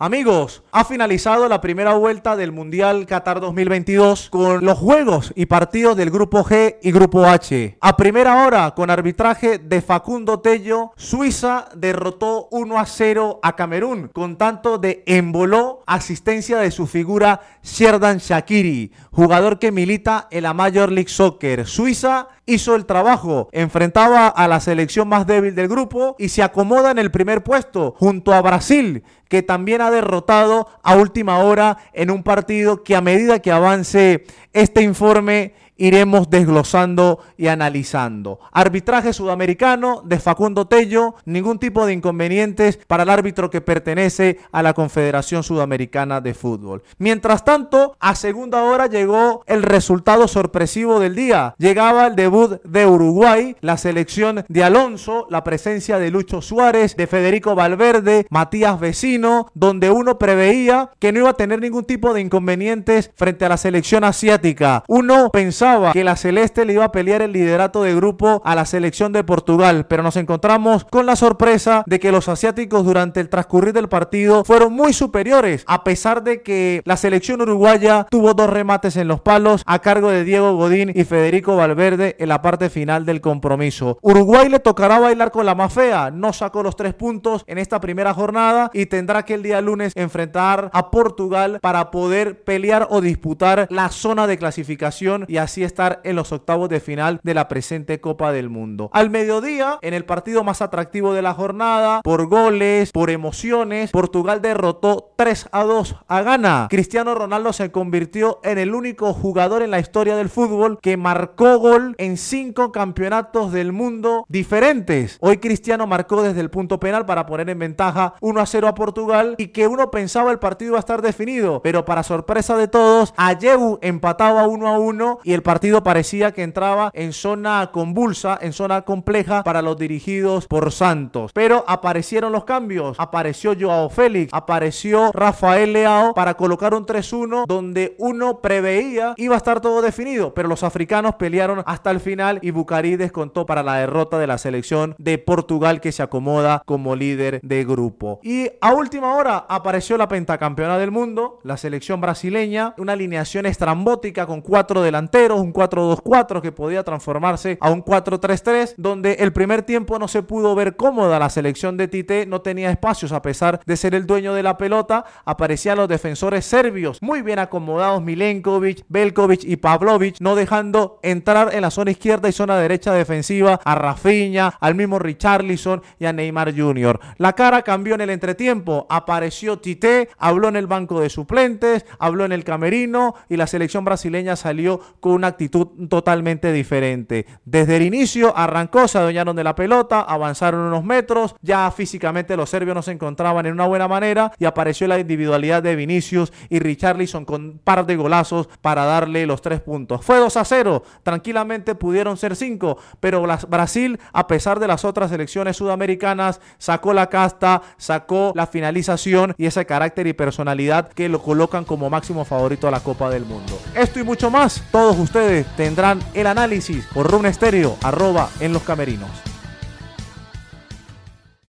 Amigos, ha finalizado la primera vuelta del Mundial Qatar 2022 con los juegos y partidos del Grupo G y Grupo H. A primera hora, con arbitraje de Facundo Tello, Suiza derrotó 1 a 0 a Camerún con tanto de emboló asistencia de su figura Sherdan Shakiri, jugador que milita en la Major League Soccer. Suiza hizo el trabajo, enfrentaba a la selección más débil del grupo y se acomoda en el primer puesto junto a Brasil, que también ha derrotado a última hora en un partido que a medida que avance este informe iremos desglosando y analizando. Arbitraje sudamericano de Facundo Tello, ningún tipo de inconvenientes para el árbitro que pertenece a la Confederación Sudamericana de Fútbol. Mientras tanto, a segunda hora llegó el resultado sorpresivo del día. Llegaba el debut de Uruguay, la selección de Alonso, la presencia de Lucho Suárez, de Federico Valverde, Matías Vecino, donde uno preveía que no iba a tener ningún tipo de inconvenientes frente a la selección asiática. Uno pensaba que la Celeste le iba a pelear el liderato de grupo a la selección de Portugal, pero nos encontramos con la sorpresa de que los asiáticos durante el transcurrir del partido fueron muy superiores, a pesar de que la selección uruguaya tuvo dos remates en los palos a cargo de Diego Godín y Federico Valverde en la parte final del compromiso. Uruguay le tocará bailar con la más fea, no sacó los tres puntos en esta primera jornada y tendrá que el día lunes enfrentar a Portugal para poder pelear o disputar la zona de clasificación y así estar en los octavos de final de la presente Copa del Mundo. Al mediodía, en el partido más atractivo de la jornada, por goles, por emociones, Portugal derrotó 3 a 2 a Ghana. Cristiano Ronaldo se convirtió en el único jugador en la historia del fútbol que marcó gol en cinco campeonatos del mundo diferentes. Hoy Cristiano marcó desde el punto penal para poner en ventaja 1 a 0 a Portugal y que uno pensaba el partido iba a estar definido, pero para sorpresa de todos, Ayew empataba 1 a 1 y el partido parecía que entraba en zona convulsa, en zona compleja para los dirigidos por Santos. Pero aparecieron los cambios. Apareció Joao Félix, apareció Rafael Leao para colocar un 3-1 donde uno preveía iba a estar todo definido, pero los africanos pelearon hasta el final y Bucarí descontó para la derrota de la selección de Portugal que se acomoda como líder de grupo. Y a última hora apareció la pentacampeona del mundo, la selección brasileña, una alineación estrambótica con cuatro delanteros, un 4-2-4 que podía transformarse a un 4-3-3, donde el primer tiempo no se pudo ver cómoda la selección de Tite, no tenía espacios a pesar de ser el dueño de la pelota, aparecían los defensores serbios muy bien acomodados, Milenkovic, Belkovic y Pavlovic, no dejando entrar en la zona izquierda y zona derecha defensiva a Rafinha, al mismo Richarlison y a Neymar Jr. La cara cambió en el entretiempo, apareció Tite, habló en el banco de suplentes, habló en el camerino y la selección brasileña salió con una actitud totalmente diferente. Desde el inicio arrancó, se adueñaron de la pelota, avanzaron unos metros, ya físicamente los serbios no se encontraban en una buena manera y apareció la individualidad de Vinicius y Richarlison con un par de golazos para darle los tres puntos. Fue 2 a 0, tranquilamente pudieron ser 5, pero Brasil, a pesar de las otras selecciones sudamericanas, sacó la casta, sacó la finalización y ese carácter y personalidad que lo colocan como máximo favorito a la Copa del Mundo. Esto y mucho más, todos ustedes tendrán el análisis por Rune Stereo, arroba en los camerinos.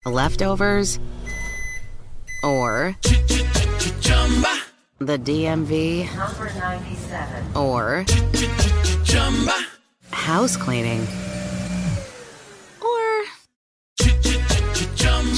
Leftovers, or the DMV, Number 97. or house cleaning,